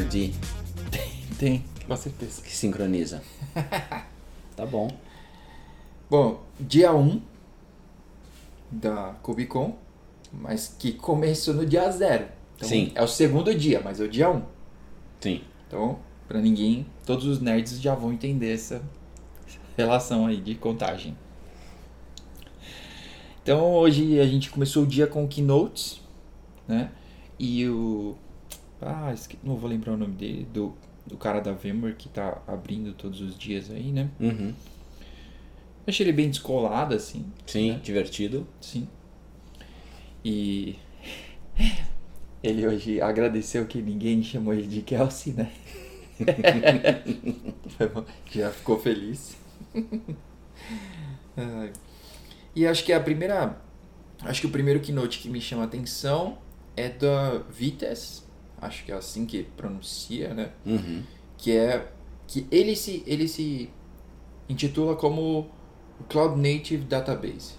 É. Tem Tem, com certeza. que sincroniza. tá bom. Bom, dia 1 da Cubicon, mas que começou no dia 0. Então, Sim. É o segundo dia, mas é o dia 1. Sim. Então, pra ninguém, todos os nerds já vão entender essa relação aí de contagem. Então, hoje a gente começou o dia com keynotes, né? E o. Ah, esque- não vou lembrar o nome dele, do, do cara da VMware que tá abrindo todos os dias aí, né? Uhum. Achei ele bem descolado, assim. Sim, divertido. Sim. E ele hoje agradeceu que ninguém chamou ele de Kelsey, né? Já ficou feliz. E acho que a primeira. Acho que o primeiro keynote que me chama a atenção é da Vitesse. Acho que é assim que pronuncia, né? Uhum. que é que ele se ele se intitula como Cloud Native Database.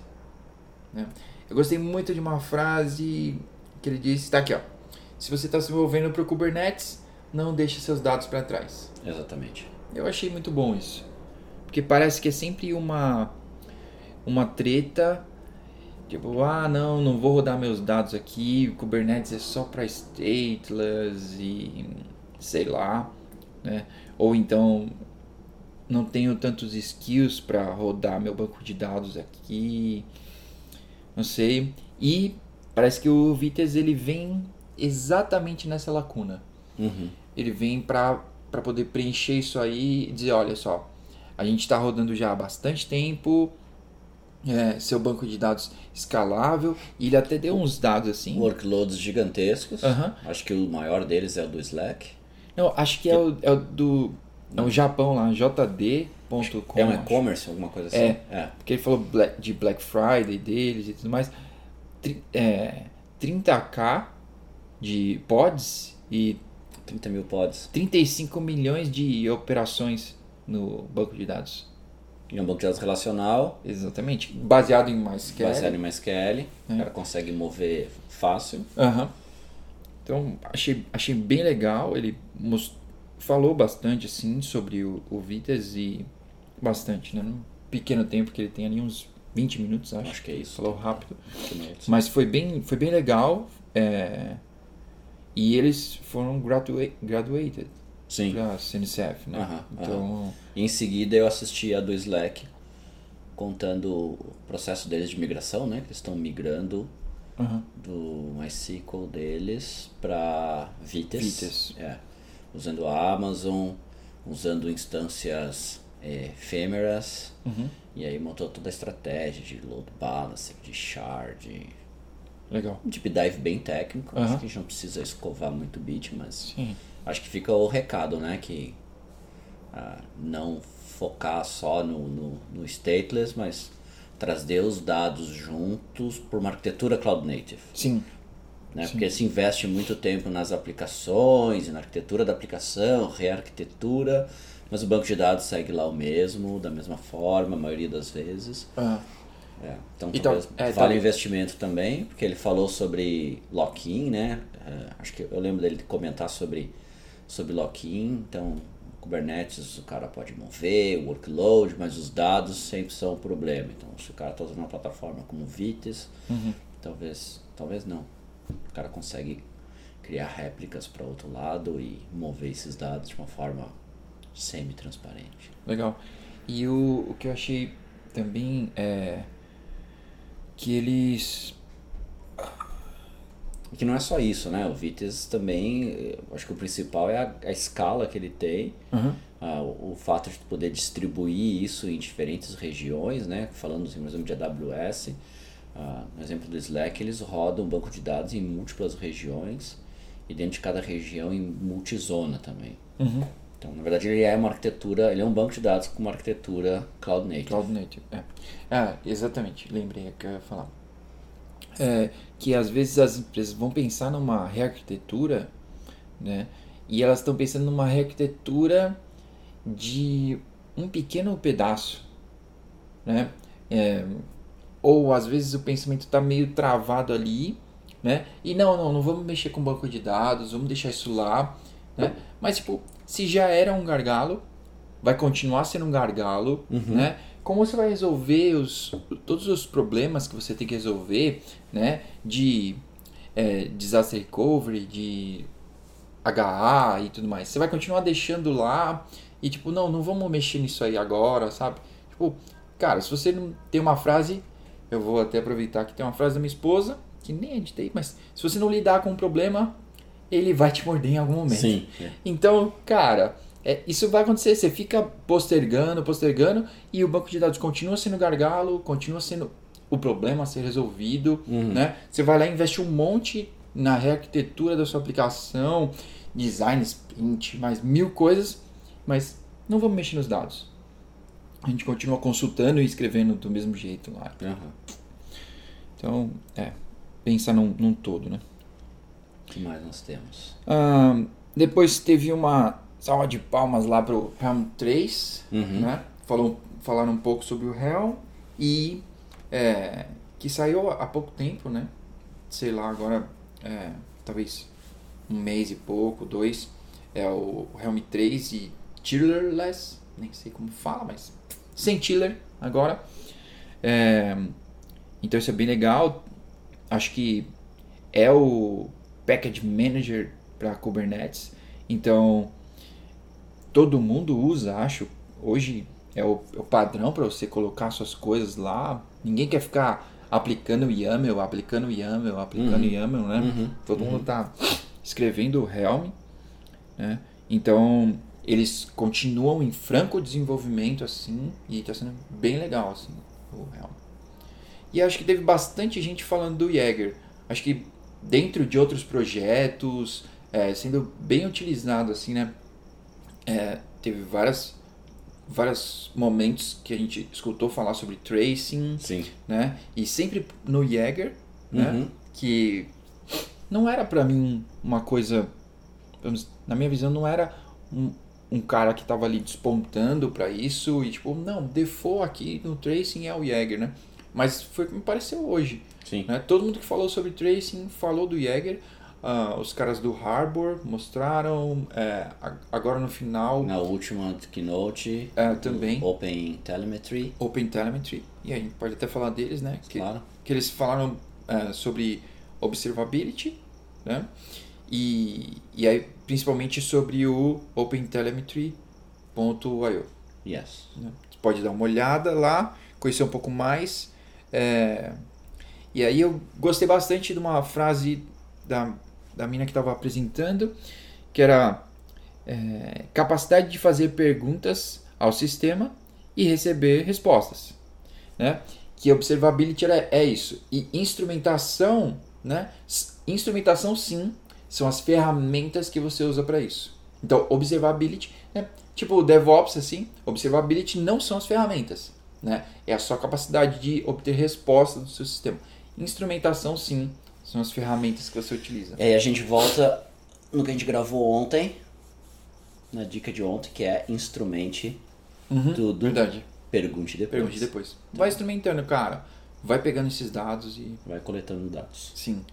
né? Eu gostei muito de uma frase que ele disse, está aqui, ó. Se você está se movendo para o Kubernetes, não deixe seus dados para trás. Exatamente. Eu achei muito bom isso, porque parece que é sempre uma uma treta Tipo, ah, não, não vou rodar meus dados aqui, o Kubernetes é só para stateless e sei lá, né? Ou então não tenho tantos skills para rodar meu banco de dados aqui, não sei. E parece que o Vitess ele vem exatamente nessa lacuna. Uhum. Ele vem para poder preencher isso aí e dizer, olha só, a gente está rodando já há bastante tempo, é, seu banco de dados escalável, e ele até deu uns dados assim. Workloads gigantescos. Acho que o maior deles é o do Slack. Não, acho que é o, é o do. É o Japão lá, jd.com. é um e-commerce, alguma coisa assim. É. é. Porque ele falou de Black Friday deles e tudo mais. É, 30k de pods e 30 mil pods. 35 milhões de operações no banco de dados. E um banco de dados relacional, Exatamente. Baseado em MySQL. baseado em MySQL. É. O cara consegue mover fácil. Aham. Então, achei, achei bem legal. Ele mos- falou bastante, assim, sobre o, o Vitas e... Bastante, né? Num pequeno tempo que ele tem ali, uns 20 minutos, acho. Acho que é isso. Falou rápido. Keynotes. Mas foi bem, foi bem legal. é, E eles foram gradua graduated Sim. pra CNCF, né? Aham, então, E em seguida eu assisti a do Slack contando o processo deles de migração, né? Que eles estão migrando aham. do MySQL deles para Vitess. Vitess. É. Usando a Amazon, usando instâncias é, efêmeras. Uhum. E aí montou toda a estratégia de load balancer, de shard, legal. um deep dive bem técnico. Aham. Acho que a gente não precisa escovar muito bit, mas Sim. Acho que fica o recado, né? Que ah, não focar só no, no, no stateless, mas trazer os dados juntos por uma arquitetura cloud native. Sim. Né? Porque se investe muito tempo nas aplicações, na arquitetura da aplicação, rearquitetura, mas o banco de dados segue lá o mesmo, da mesma forma, a maioria das vezes. Ah, É, então E tal- é, vale o investimento também, porque ele falou sobre lock-in, né? É, acho que eu lembro dele comentar sobre, sobre lock-in, então Kubernetes o cara pode mover, o workload, mas os dados sempre são um problema. Então se o cara está usando uma plataforma como Vitess, uhum. talvez, talvez não. O cara consegue criar réplicas para outro lado e mover esses dados de uma forma semi-transparente. Legal. E o, o que eu achei também é que eles. E que não é só isso, né? O Vitess também, eh, acho que o principal é a, a escala que ele tem, Uhum. ah, o, o fato de poder distribuir isso em diferentes regiões, né? Falando, assim, por exemplo, de AWS, ah, no exemplo do Slack, eles rodam um banco de dados em múltiplas regiões e dentro de cada região em multizona também. Uhum. Então, na verdade, ele é uma arquitetura, ele é um banco de dados com uma arquitetura cloud native. Cloud Native. É. Ah, exatamente. Lembrei que eu ia falar. É, que às vezes as empresas vão pensar numa rearquitetura, né? E elas estão pensando numa rearquitetura de um pequeno pedaço, né? É, ou às vezes o pensamento está meio travado ali né? E não, não, não vamos mexer com banco de dados, vamos deixar isso lá, né? Mas tipo, se já era um gargalo, vai continuar sendo um gargalo, né? Como você vai resolver os, todos os problemas que você tem que resolver, né? De é, disaster recovery, de HA e tudo mais. Você vai continuar deixando lá e tipo, não, não vamos mexer nisso aí agora, sabe? Tipo, cara, se você não tem uma frase, eu vou até aproveitar que tem uma frase da minha esposa, que nem editei, mas se você não lidar com o problema, ele vai te morder em algum momento. Sim. Então, cara, é, isso vai acontecer. Você fica postergando, postergando, e o banco de dados continua sendo gargalo, continua sendo o problema a ser resolvido. Né? Você vai lá e investe um monte na rearquitetura da sua aplicação, design sprint, mais mil coisas, mas não vamos mexer nos dados. A gente continua consultando e escrevendo do mesmo jeito lá. Aham. Então, é, pensar num, num todo, né? O que mais nós temos? Ah, depois teve uma salva de palmas lá pro Helm 3, Uhum. né? Falou, falaram um pouco sobre o Helm e é, que saiu há pouco tempo, né? Sei lá, agora é, talvez um mês e pouco, dois. É o Helm 3 e Tillerless, nem sei como fala, mas sem Tiller agora. É, então isso é bem legal. Acho que é o Package Manager para Kubernetes. Então todo mundo usa, acho. Hoje é o, é o padrão para você colocar suas coisas lá. Ninguém quer ficar aplicando YAML, aplicando YAML, aplicando Uhum. YAML, né? Uhum. Todo mundo tá escrevendo Helm, né? Então eles continuam em franco desenvolvimento assim e está sendo bem legal assim o Helm. E acho que teve bastante gente falando do Jaeger. Acho que dentro de outros projetos, é, sendo bem utilizado assim, né? É, teve várias vários momentos que a gente escutou falar sobre tracing, Sim. né? E sempre no Jaeger, né? Uhum. Que não era pra mim uma coisa, vamos- na minha visão, não era um, um cara que tava ali despontando pra isso e tipo, não, default aqui no tracing é o Jaeger, né? Mas foi o que me pareceu hoje, Sim. né? Todo mundo que falou sobre tracing falou do Jaeger. Ah, os caras do Harbor mostraram, é, agora no final, Na última keynote, é, também, Open Telemetry, Open Telemetry. E aí, pode até falar deles, né? Que, claro. que eles falaram é, sobre observability, né? E, e aí, principalmente sobre o OpenTelemetry.io. Yes. Né? Você pode dar uma olhada lá, conhecer um pouco mais. é, E aí eu gostei bastante de uma frase da, da mina que estava apresentando, que era é, capacidade de fazer perguntas ao sistema e receber respostas. Né? Que observability é, é isso. E instrumentação, né? Instrumentação sim, são as ferramentas que você usa para isso. Então, observability, né? tipo o DevOps assim, observability não são as ferramentas, né? É a sua capacidade de obter resposta do seu sistema. Instrumentação sim, são as ferramentas que você utiliza. E aí a gente volta no que a gente gravou ontem, na dica de ontem, que é instrumente Uhum, tudo. Verdade. Pergunte depois. Pergunte depois. Vai instrumentando, cara. Vai pegando esses dados e Vai coletando dados. Sim.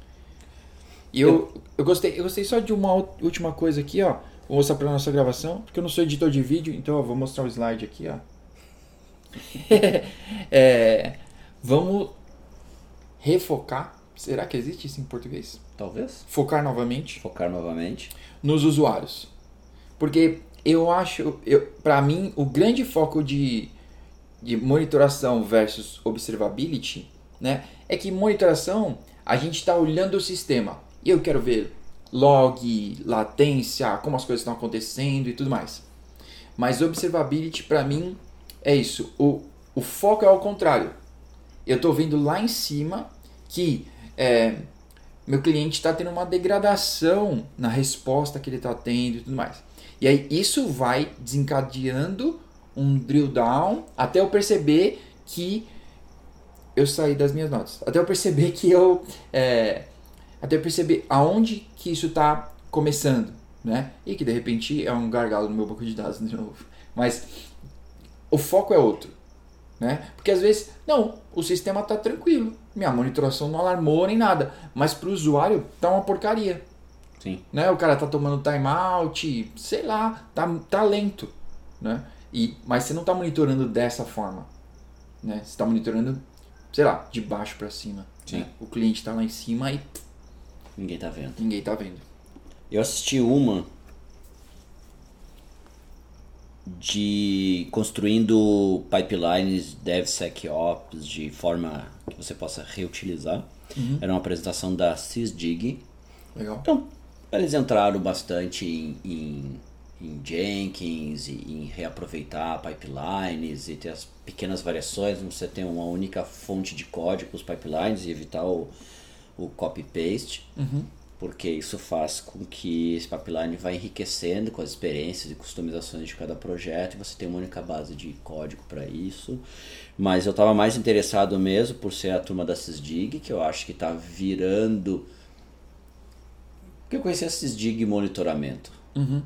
E eu, eu, gostei, eu gostei só de uma última coisa aqui, ó. Vou mostrar pra nossa gravação, porque eu não sou editor de vídeo, então eu vou mostrar o slide aqui, ó. É, vamos refocar. Será que existe isso em português? Talvez. Focar novamente Focar novamente. nos usuários. Porque eu acho, eu, para mim, o grande foco de, de monitoração versus observability, né, é que monitoração a gente está olhando o sistema e eu quero ver log, latência, como as coisas estão acontecendo e tudo mais. Mas observability para mim é isso. O, o foco é ao contrário. Eu estou vendo lá em cima que é, meu cliente está tendo uma degradação na resposta que ele está tendo e tudo mais. E aí isso vai desencadeando um drill down até eu perceber que eu saí das minhas notas. Até eu perceber que eu. é, até eu perceber aonde que isso está começando. Né? E que de repente é um gargalo no meu banco de dados de novo. Mas o foco é outro. Né? Porque às vezes, não, o sistema está tranquilo. Minha monitoração não alarmou nem nada. Mas pro usuário tá uma porcaria. Sim. Né? O cara tá tomando timeout, sei lá, tá, tá lento. Né? E, mas você não tá monitorando dessa forma. Né? Você tá monitorando, sei lá, de baixo para cima. Sim. Né? O cliente tá lá em cima e Ninguém tá vendo. ninguém tá vendo. Eu assisti uma de construindo pipelines DevSecOps de forma que você possa reutilizar. Era uma apresentação da SysDig. Legal. Então, eles entraram bastante em, em, em Jenkins, e em reaproveitar pipelines e ter as pequenas variações, você tem uma única fonte de código para os pipelines e evitar o, o copy-paste, porque isso faz com que esse pipeline vá enriquecendo com as experiências e customizações de cada projeto e você tem uma única base de código para isso. Mas eu estava mais interessado mesmo por ser a turma da SysDig, que eu acho que está virando porque eu conheci a SysDig monitoramento. Uhum.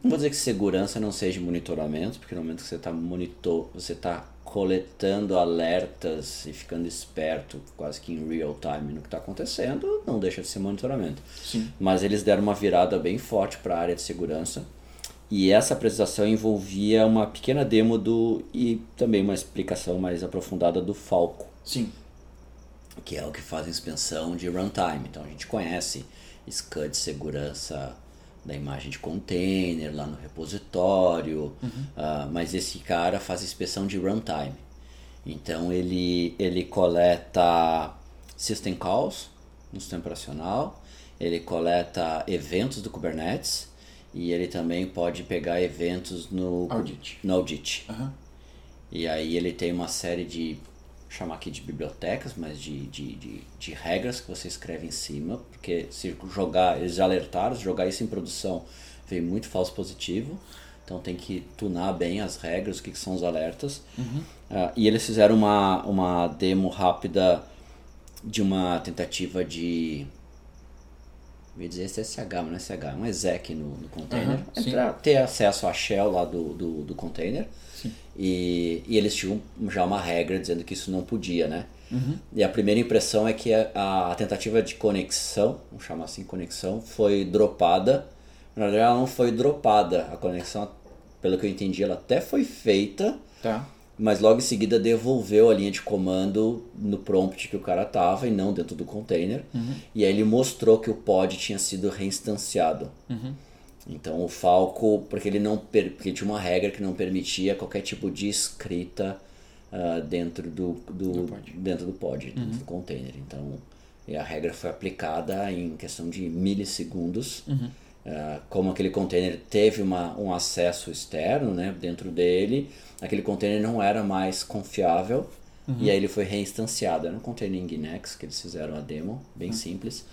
Não vou dizer que segurança não seja monitoramento, porque no momento que você está monitor, você está coletando alertas e ficando esperto, quase que em real time no que está acontecendo, não deixa de ser monitoramento. Sim. Mas eles deram uma virada bem forte para a área de segurança. E essa apresentação envolvia uma pequena demo do e também uma explicação mais aprofundada do Falco Sim. que é o que faz a inspeção de runtime. Então a gente conhece SCUD segurança da imagem de container lá no repositório, ah, mas esse cara faz inspeção de runtime. Então ele, ele coleta system calls no sistema operacional, ele coleta eventos do Kubernetes e ele também pode pegar eventos no Audit. No audit. Aham. E aí ele tem uma série de, chamar aqui de bibliotecas, mas de, de, de, de regras que você escreve em cima, porque se jogar, eles já alertaram, se jogar isso em produção vem muito falso positivo, então tem que tunar bem as regras, o que, que são os alertas. Ah, e eles fizeram uma, uma demo rápida de uma tentativa de eu ia dizer SSH, mas não é SSH, é um exec no, no container. Sim. Entrar, ter acesso à shell lá do, do, do container. E, e eles tinham já uma regra dizendo que isso não podia, né? E a primeira impressão é que a, a tentativa de conexão, vamos chamar assim conexão, foi dropada. Na verdade, ela não foi dropada. A conexão, pelo que eu entendi, ela até foi feita, Tá. mas logo em seguida devolveu a linha de comando no prompt que o cara tava e não dentro do container. E aí ele mostrou que o pod tinha sido reinstanciado. Então o Falco, porque ele não porque tinha uma regra que não permitia qualquer tipo de escrita ah, dentro do, do, Do pod. dentro do pod, dentro do container. Então e a regra foi aplicada em questão de milissegundos. Ah, como aquele container teve uma, um acesso externo né, dentro dele, aquele container não era mais confiável e aí ele foi reinstanciado. Era um container em Nginx que eles fizeram a demo, bem simples.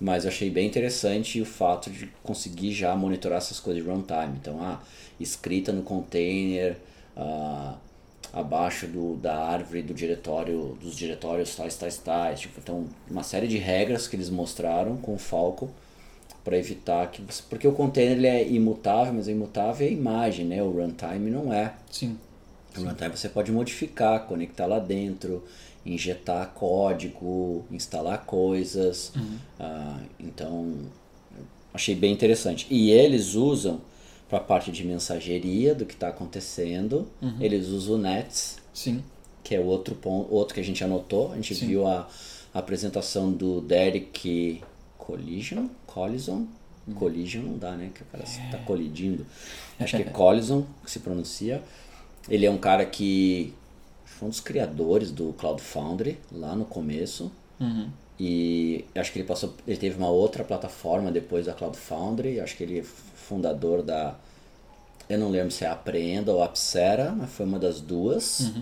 Mas eu achei bem interessante o fato de conseguir já monitorar essas coisas de runtime. Então, ah, escrita no container, ah, abaixo do, da árvore do diretório, dos diretórios tais, tais, tais. Tipo, então, uma série de regras que eles mostraram com o Falco para evitar que você, porque o container ele é imutável, mas o imutável é a imagem, né? O runtime não é. Sim. O runtime você pode modificar, conectar lá dentro, injetar código, instalar coisas. Ah, então, achei bem interessante. E eles usam para a parte de mensageria do que está acontecendo, eles usam o Nets, Sim. que é outro ponto, outro que a gente anotou. A gente viu a, a apresentação do Derek Collision, Collison, Collision não dá, né? Que o cara está colidindo. Acho que é Collison que se pronuncia. Ele é um cara que foi um dos criadores do Cloud Foundry lá no começo. Uhum. E acho que ele passou, ele teve uma outra plataforma depois da Cloud Foundry. Acho que ele é fundador da, eu não lembro se é a Aprenda ou a Apsera, mas foi uma das duas.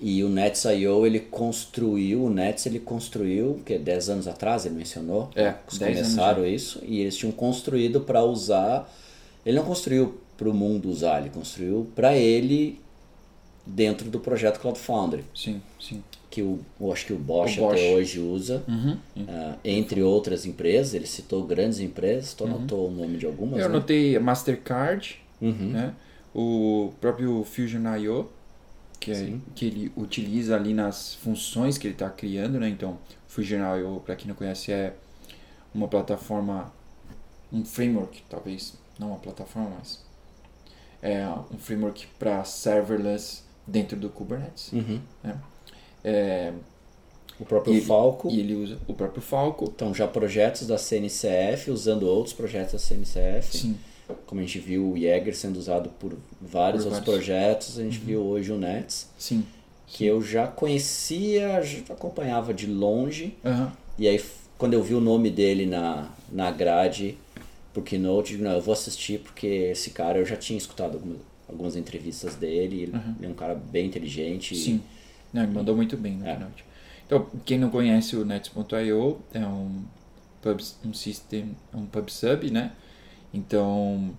E o Nets.io ele construiu, o Nets ele construiu, que 10 anos atrás ele mencionou, É, eles 10 anos começaram isso e eles tinham construído para usar. Ele não construiu para o mundo usar, ele construiu para ele dentro do projeto Cloud Foundry, Sim. Sim. que o, eu acho que o Bosch, O Bosch. até hoje usa, Uhum. ah, entre outras empresas. Ele citou grandes empresas, tu anotou o nome de algumas? Eu né? anotei a Mastercard, Uhum. né? O próprio Fusion.io. que, é, que ele utiliza ali nas funções que ele está criando, né? Então, Fusion.io, para quem não conhece, é uma plataforma, um framework, talvez, não uma plataforma, mas é um framework para serverless dentro do Kubernetes. Uhum. É, O próprio e, Falco. e ele usa o próprio Falco. Então, já projetos da CNCF, usando outros projetos da CNCF. Sim, Como a gente viu o Jäger sendo usado por vários Por outros vários. projetos, a gente viu hoje o Nets, sim. que eu já conhecia, já acompanhava de longe. Aham. E aí, quando eu vi o nome dele na, na grade pro Keynote, eu digo, não, eu vou assistir porque esse cara, eu já tinha escutado algumas, entrevistas dele, ele ele é um cara bem inteligente. Sim. Não, ele mandou muito bem no É. keynote. Então, quem não conhece o Nets.io, é um, pub, um system, um pub sub, né? Então,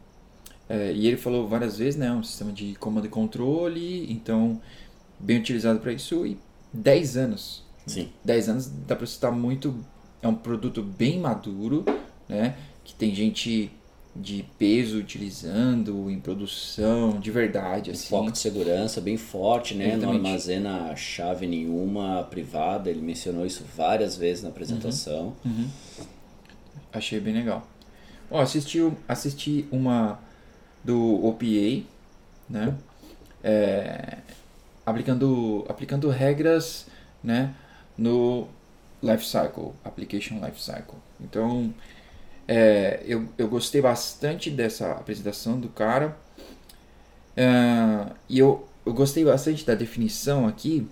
é, e ele falou várias vezes, né? Um sistema de comando e controle, então, bem utilizado para isso e 10 anos. Sim. 10 anos dá para citar muito. É um produto bem maduro, né? Que tem gente de peso utilizando em produção, de verdade, assim. foco de segurança bem forte, né? Não Exatamente. armazena chave nenhuma privada, ele mencionou isso várias vezes na apresentação. Achei bem legal. Ó, assisti, assisti uma do OPA, né? É, aplicando, aplicando regras, né? No life cycle, application life cycle. Então, é, eu, eu gostei bastante dessa apresentação do cara. É, e eu, eu gostei bastante da definição aqui,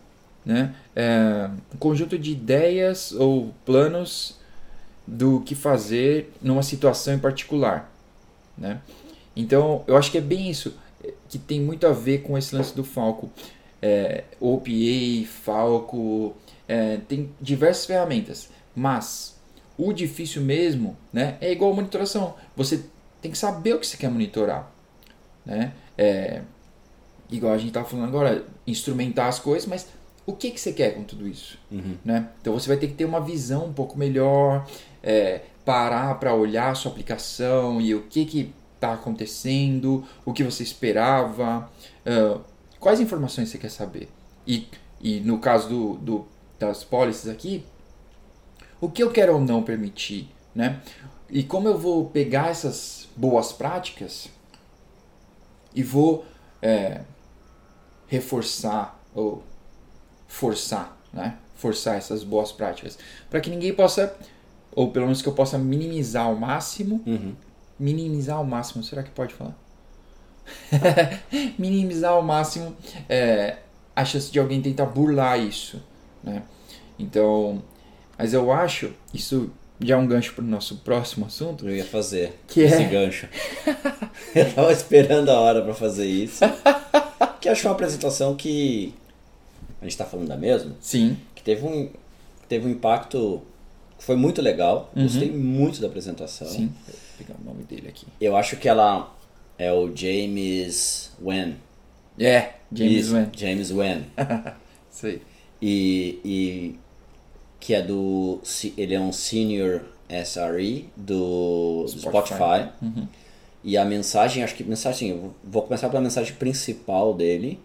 né? É, um conjunto de ideias ou planos do que fazer numa situação em particular, né? Então, eu acho que é bem isso que tem muito a ver com esse lance do Falco. É, OPA, Falco, é, tem diversas ferramentas, mas o difícil mesmo, né, é igual a monitoração. Você tem que saber o que você quer monitorar, né? É, igual a gente estava falando agora, instrumentar as coisas, mas o que, que você quer com tudo isso? Né? Então você vai ter que ter uma visão um pouco melhor, é, parar para olhar a sua aplicação e o que que está acontecendo, o que você esperava, ah, quais informações você quer saber. E, e no caso do, do, das policies aqui, o que eu quero ou não permitir, né? E como eu vou pegar essas boas práticas e vou é, reforçar ou forçar, né? Forçar essas boas práticas para que ninguém possa, ou pelo menos que eu possa minimizar ao máximo, Uhum. minimizar ao máximo, será que pode falar? minimizar ao máximo é, a chance de alguém tentar burlar isso, né? Então, mas eu acho isso já é um gancho para o nosso próximo assunto, Eu ia fazer Que esse é? gancho. eu tava esperando a hora pra fazer isso. que acho uma apresentação que a gente tá falando da mesma, sim, que teve um teve um impacto que foi muito legal. Gostei muito da apresentação. Uhum. sim, vou pegar o nome dele aqui. Eu acho que ela é o James Wen. É, James Wan. James Wen. Aí. E, e que é do. Ele é um senior SRE do Spotify. Spotify. Uhum. E a mensagem, acho que mensagem, eu vou começar pela mensagem principal dele.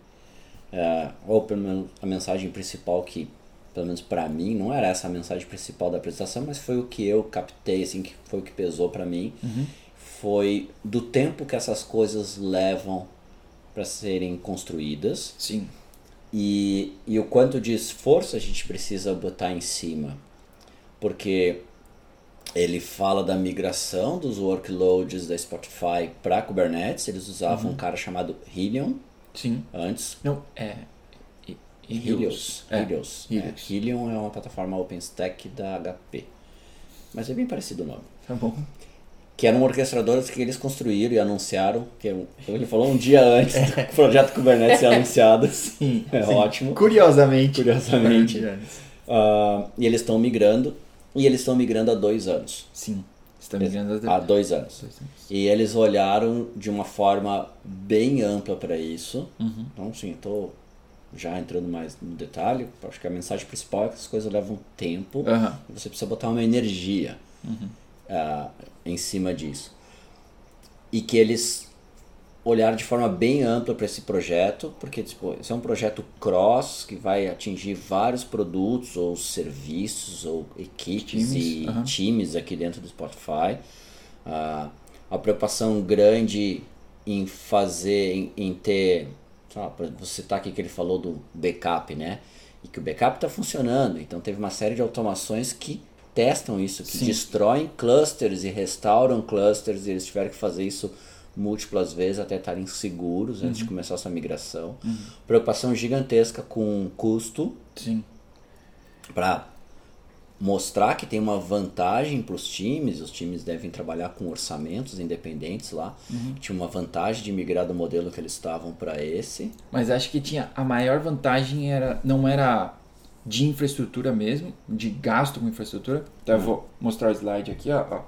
é, ou pelo menos a mensagem principal que, pelo menos pra mim, não era essa a mensagem principal da apresentação, mas foi o que eu captei, assim, que foi o que pesou pra mim. Foi do tempo que essas coisas levam para serem construídas Sim, e, e o quanto de esforço a gente precisa botar em cima. Porque ele fala da migração dos workloads da Spotify para Kubernetes. Eles usavam um cara chamado Helion sim. antes. Não, é. I- Helios. É, Helios. É, Helios. Helion é uma plataforma OpenStack da HP. Mas é bem parecido o nome. Tá bom. Que eram orquestradores que eles construíram e anunciaram. Que é ele falou um dia antes do projeto Kubernetes ser anunciado. Sim. É sim. ótimo. Curiosamente. Curiosamente. Ah, e eles estão migrando. E eles estão migrando há dois anos. Sim. Está migrando Há dois anos. Dois anos. E eles olharam de uma forma bem ampla para isso. Uhum. Então, sim, estou já entrando mais no detalhe. Acho que a mensagem principal é que as coisas levam tempo. E você precisa botar uma energia Uhum. Ah, em cima disso. E que eles olhar de forma bem ampla para esse projeto, porque tipo, esse é um projeto cross que vai atingir vários produtos ou serviços ou equipes Times, e times aqui dentro do Spotify. Ah, a preocupação grande em fazer, em, em ter, sei lá, por exemplo, vou citar aqui que ele falou do backup, né? E que o backup está funcionando. Então teve uma série de automações que testam isso, que Sim. destroem clusters e restauram clusters, e eles tiveram que fazer isso múltiplas vezes até estarem seguros antes de começar essa migração. Preocupação gigantesca com custo Sim. para mostrar que tem uma vantagem para os times, os times devem trabalhar com orçamentos independentes lá. Tinha uma vantagem de migrar do modelo que eles estavam para esse. Mas acho que tinha a maior vantagem era não era de infraestrutura mesmo, de gasto com infraestrutura. Então eu vou mostrar o slide aqui, ó. ó.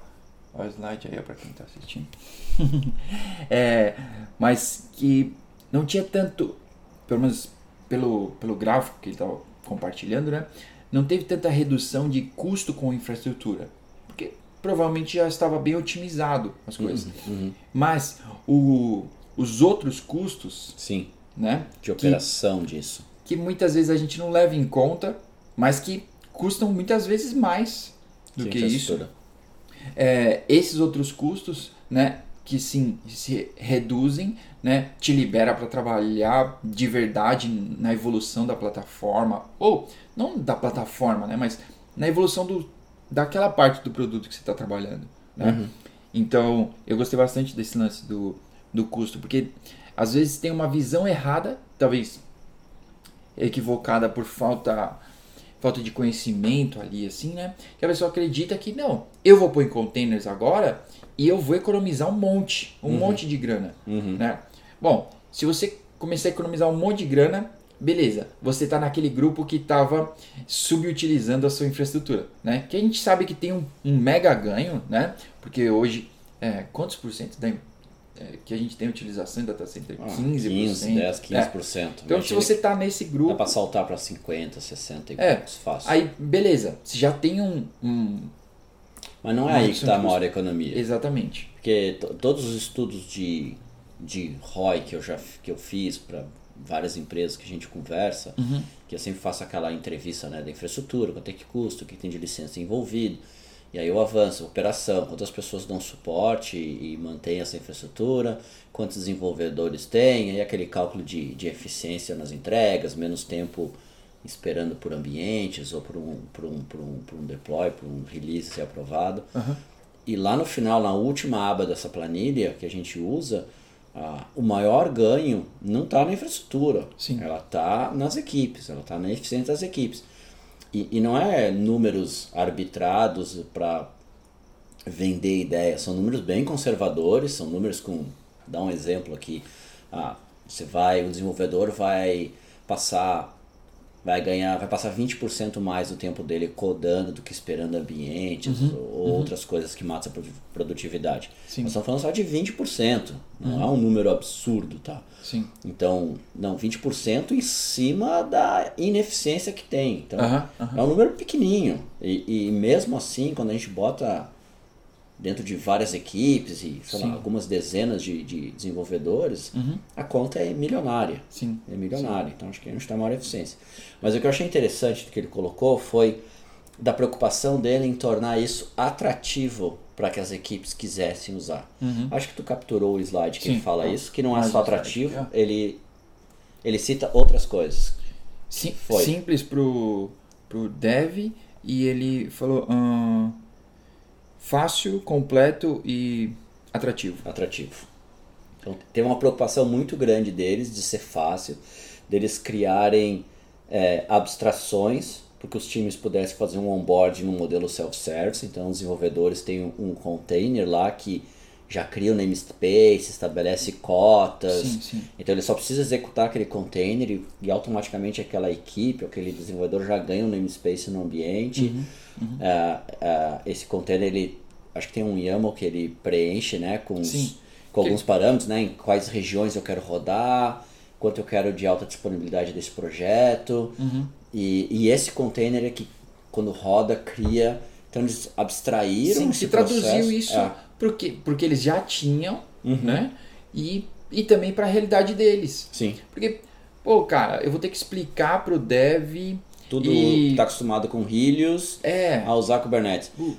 Ó o slide aí para quem está assistindo. É, mas que não tinha tanto, pelo menos pelo, pelo gráfico que ele estava compartilhando, né? Não teve tanta redução de custo com infraestrutura, porque provavelmente já estava bem otimizado as coisas. Mas o, os outros custos, Sim, né? de operação disso. Que muitas vezes a gente não leva em conta, mas que custam muitas vezes mais do de que isso. É, esses outros custos, né, que sim se reduzem, né, te libera para trabalhar de verdade na evolução da plataforma ou não da plataforma, né, mas na evolução do, daquela parte do produto que você está trabalhando, né? Então eu gostei bastante desse lance do, do custo, porque às vezes tem uma visão errada, talvez equivocada por falta falta de conhecimento ali assim, né? Que a pessoa acredita que não, eu vou pôr em containers agora e eu vou economizar um monte, um monte de grana, né? Bom, se você começar a economizar um monte de grana, beleza, você está naquele grupo que estava subutilizando a sua infraestrutura, né? Que a gente sabe que tem um, um mega ganho, né? Porque hoje, é, quantos por cento da, é, que a gente tem utilização em data center? Ah, 15%. 15, 10, 15%. É. Então, se você está nesse grupo, Dá para saltar para 50, 60 e É, fácil. Aí, beleza, você já tem um. um- Mas não é aí que está a maior economia. Exatamente. Porque to- todos os estudos de, de ROI que eu já que eu fiz para várias empresas que a gente conversa, Uhum. que eu sempre faço aquela entrevista né, da infraestrutura, quanto é que custa, o que tem de licença envolvido, e aí eu avanço, operação, quantas pessoas dão suporte e, mantêm essa infraestrutura, quantos desenvolvedores tem, aí aquele cálculo de, de eficiência nas entregas, menos tempo esperando por ambientes ou por um, por um, por um, por um deploy, por um release ser aprovado. E lá no final, na última aba dessa planilha que a gente usa, ah, o maior ganho não está na infraestrutura. Sim. Ela está nas equipes, ela está na eficiência das equipes. E, e não é números arbitrados para vender ideias, são números bem conservadores, são números com. Dá um exemplo aqui. Ah, você vai, o desenvolvedor vai passar vai ganhar, vai passar 20% mais do tempo dele codando do que esperando ambientes ou outras coisas que matam a produ- produtividade. Sim. Nós estamos falando só de 20%, não é um número absurdo, tá? Sim. Então, não, 20% em cima da ineficiência que tem. Então, é um número pequenininho. E, e mesmo assim, quando a gente bota dentro de várias equipes e, lá, Sim. algumas dezenas de, de desenvolvedores, a conta é milionária. Sim. É milionária. Então, acho que a gente tem maior eficiência. Mas o que eu achei interessante do que ele colocou foi da preocupação dele em tornar isso atrativo para que as equipes quisessem usar. Acho que tu capturou o slide que Sim. ele fala isso, que não é só atrativo, ó. ele, ele cita outras coisas. Sim, Foi. simples pro, pro dev e ele falou ahn, fácil, completo e atrativo. atrativo. Então tem uma preocupação muito grande deles de ser fácil, deles criarem é, abstrações para que os times pudessem fazer um onboard no modelo self-service. Então os desenvolvedores têm um container lá que já cria o namespace, estabelece cotas. Sim, sim. Então ele só precisa executar aquele container e, e automaticamente aquela equipe, aquele desenvolvedor já ganha um namespace no ambiente. Uhum, Ah, ah, esse container ele acho que tem um YAML que ele preenche, né, com, os- com alguns parâmetros, né, em quais regiões eu quero rodar, quanto eu quero de alta disponibilidade desse projeto. Uhum. E, e esse container é que quando roda cria, então eles abstraíram Sim, esse se traduziu processo. isso É. porque, porque eles já tinham, Uhum. né? E e também para a realidade deles. Sim. Porque, pô, cara, eu vou ter que explicar pro dev. Tudo E- tá acostumado com Helios É. a usar Kubernetes. Uh.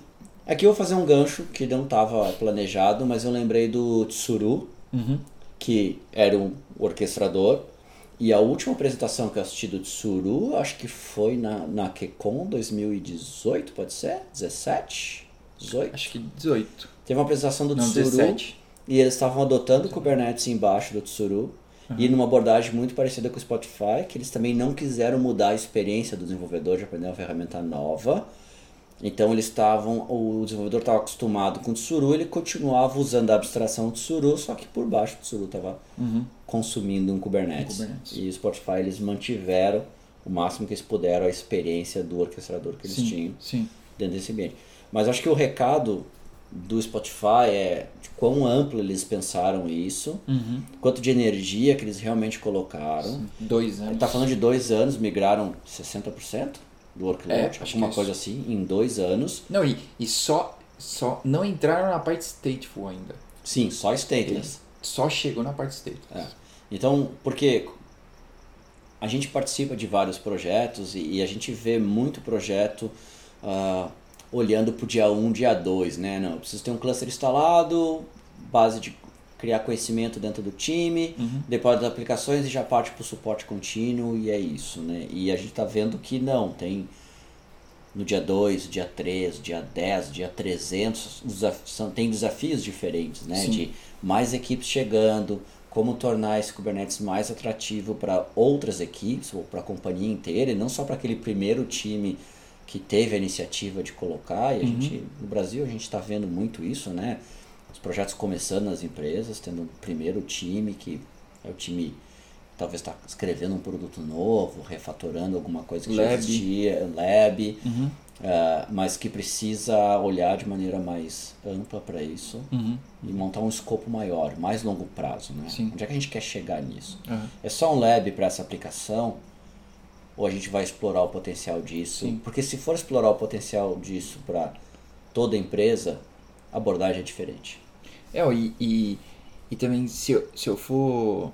Aqui eu vou fazer um gancho que não estava planejado, mas eu lembrei do Tsuru, Uhum. que era um orquestrador. E a última apresentação que eu assisti do Tsuru, acho que foi na, na KCON 2018, pode ser? 17? 18? Acho que 18. Teve uma apresentação do Não, Tsuru 17. e eles estavam adotando o Kubernetes embaixo do Tsuru Uhum. e numa abordagem muito parecida com o Spotify, que eles também não quiseram mudar a experiência do desenvolvedor de aprender uma ferramenta nova. Então eles estavam, o desenvolvedor estava acostumado com o Tsuru, ele continuava usando a abstração do Tsuru, só que por baixo do Tsuru estava Uhum. consumindo um Kubernetes. Um Kubernetes. E o Spotify eles mantiveram o máximo que eles puderam a experiência do orquestrador que eles Sim, tinham sim. dentro desse ambiente. Mas acho que o recado do Spotify é de quão amplo eles pensaram isso, Uhum. quanto de energia que eles realmente colocaram. Dois Ele anos. está falando de dois anos, migraram 60% do workload, É, alguma isso. coisa assim, em dois anos. Não, e, e só, só não entraram na parte stateful ainda. Sim, só stateless. Só chegou na parte stateful. É. Então, porque a gente participa de vários projetos e, e a gente vê muito projeto ah, olhando para o dia 1, dia 2, né? Não, eu preciso ter um cluster instalado, base de criar conhecimento dentro do time, Uhum. depois das aplicações e já parte para o suporte contínuo e é isso, né? E a gente está vendo que não, tem no dia 2, dia 3, dia 10, dia 300, desaf- tem desafios diferentes, né? Sim. De mais equipes chegando, como tornar esse Kubernetes mais atrativo para outras equipes ou para a companhia inteira e não só para aquele primeiro time que teve a iniciativa de colocar. E a Uhum. gente, no Brasil, a gente está vendo muito isso, né? Os projetos começando nas empresas, tendo um primeiro time que é o time talvez está escrevendo um produto novo, refatorando alguma coisa que já Lab. existia, lab, Uhum. ah, mas que precisa olhar de maneira mais ampla para isso Uhum. e montar um escopo maior, mais longo prazo, né? Sim. Onde é que a gente quer chegar nisso? Aham. É só um lab para essa aplicação ou a gente vai explorar o potencial disso? Sim. Porque se for explorar o potencial disso para toda empresa, a abordagem é diferente. É, e, e, e também se eu, se eu for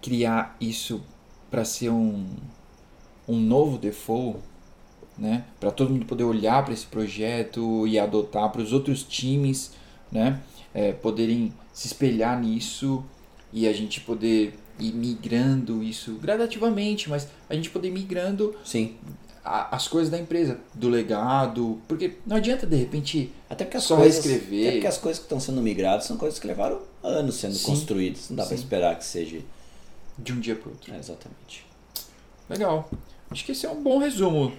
criar isso para ser um, um novo default, né? Para todo mundo poder olhar para esse projeto e adotar para os outros times, né? É, poderem se espelhar nisso e a gente poder ir migrando isso gradativamente, mas a gente poder ir migrando Sim. a- as coisas da empresa, do legado, porque não adianta de repente Até porque as Só coisas, reescrever. Até porque as coisas que estão sendo migradas são coisas que levaram anos sendo Sim. construídas. Não dá para esperar que seja. de um dia para outro. É, exatamente. Legal. Acho que esse é um bom resumo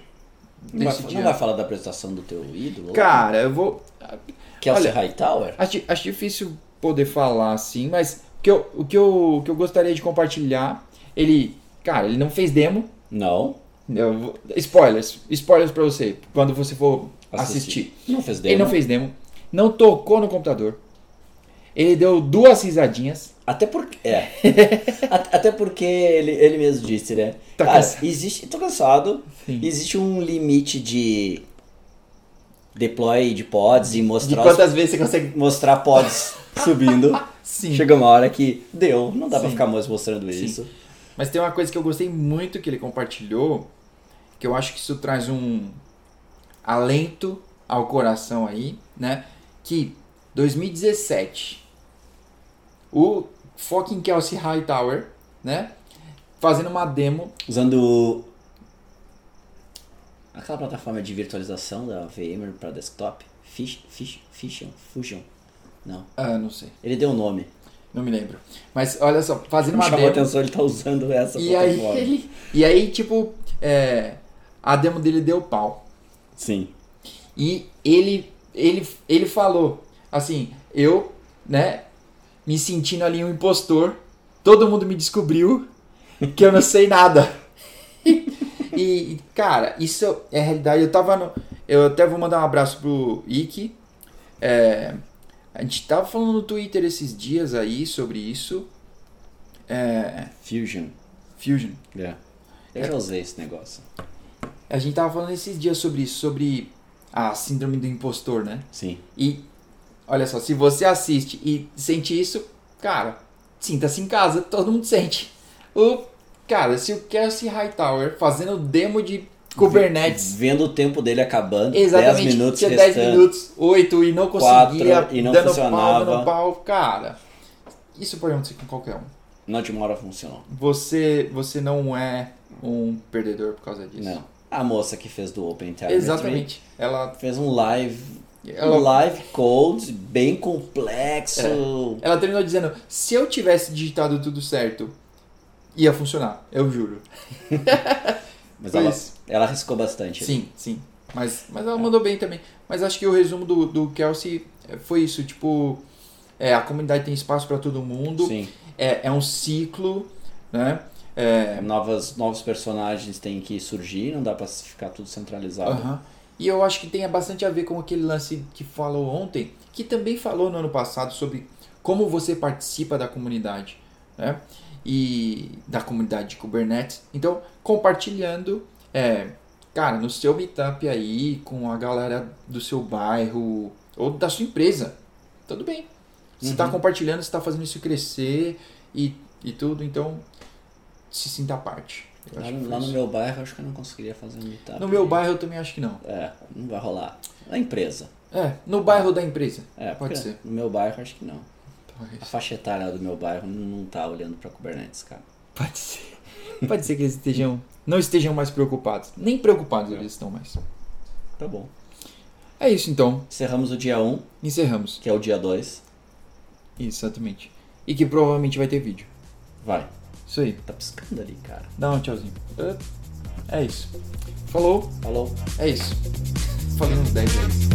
Não vai, não vai falar da apresentação do teu ídolo? Cara, eu vou. Kelsey olha- Hightower? Acho, acho difícil poder falar assim, mas que, eu, o, que eu, que eu gostaria de compartilhar, ele. Cara, ele não fez demo. Não. Eu spoilers. Spoilers pra você, quando você for assistir. Não fez demo. Ele não fez demo. Não tocou no computador. Ele deu duas risadinhas. Até porque. É. At- Até porque ele, ele mesmo disse, né? Tá Cara, cansado. existe. Tô cansado. Sim. Existe um limite de deploy de pods e De mostrar, os- quantas vezes você consegue. mostrar pods subindo. Sim. Chega uma hora que deu, não dá pra Sim. ficar mais mostrando Sim. isso. Mas tem uma coisa que eu gostei muito que ele compartilhou, que eu acho que isso traz um alento ao coração aí, né? Que 2017, o fucking Kelsey Hightower, né? Fazendo uma demo. Usando aquela plataforma de virtualização da VMware para desktop, Fish, Fish, Fusion, Fusion. Não, Ah, não sei, ele deu o nome. não me lembro. Mas olha só, fazendo uma chamou demo. atenção, ele tá usando essa E aí, ele, e aí, tipo, é, a demo dele deu pau. Sim. E ele, ele, ele falou assim, eu, né, me sentindo ali um impostor, todo mundo me descobriu que eu não sei nada. e, cara, isso é realidade. Eu tava no. Eu até vou mandar um abraço pro Ike. É, a gente tava falando no Twitter esses dias aí sobre isso. É, Fusion. Fusion. É. Eu já usei esse negócio. A gente tava falando esses dias sobre isso, sobre a síndrome do impostor, né? Sim. E olha só, se você assiste e sente isso, cara, sinta-se em casa, todo mundo sente. O cara, se o Kelsey Hightower fazendo demo de Kubernetes Vendo o tempo dele acabando, Exatamente. 10 minutos Tinha 10 restando. minutos, 8 e não conseguia, Quatro e não dando funcionava. pau, dando pau. Cara, isso pode acontecer com qualquer um. Na última hora funcionou. Você, você não é um perdedor por causa disso. Não. A moça que fez do Open Exatamente. Ela, fez um live, ela, um live code bem complexo. É. ela terminou dizendo: se eu tivesse digitado tudo certo, ia funcionar, eu juro. Mas ela. Ela arriscou bastante. Sim, sim. Mas, mas ela mandou bem também. Mas acho que o resumo do, do Kelsey foi isso: tipo, é, a comunidade tem espaço para todo mundo, Sim. é, é um ciclo, né? É, Novas, novos personagens têm que surgir, não dá pra ficar tudo centralizado. Aham. E eu acho que tem bastante a ver com aquele lance que falou ontem, que também falou no ano passado sobre como você participa da comunidade, né? E da comunidade de Kubernetes. Então, compartilhando, é, cara, no seu meetup aí, com a galera do seu bairro ou da sua empresa, tudo bem. Você está Uhum. compartilhando, você está fazendo isso crescer e, e tudo, então se sinta à parte. Eu Lá, lá no meu bairro, acho que eu não conseguiria fazer um meetup. No meu bairro eu também acho que não. É, não vai rolar. Na empresa. É, no bairro da empresa. É, Pode ser. No meu bairro, acho que não. A Talvez. faixa etária do meu bairro não, não tá olhando pra Kubernetes, cara. Pode ser. Pode ser que eles estejam, não estejam mais preocupados. Nem preocupados é. eles estão mais. Tá bom. É isso então. Encerramos o dia 1. Um, Encerramos. Que é o dia 2. Exatamente. E que provavelmente vai ter vídeo. Vai. Isso aí. Tá piscando ali, cara. Dá um tchauzinho. É isso. Falou. Falou. É isso. Falei uns 10 vezes.